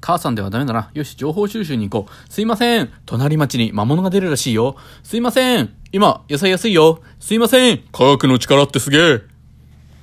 母さんではダメだな。よし、情報収集に行こう。すいません。隣町に魔物が出るらしいよ。すいません。今、野菜安いよ。すいません。科学の力ってすげえ。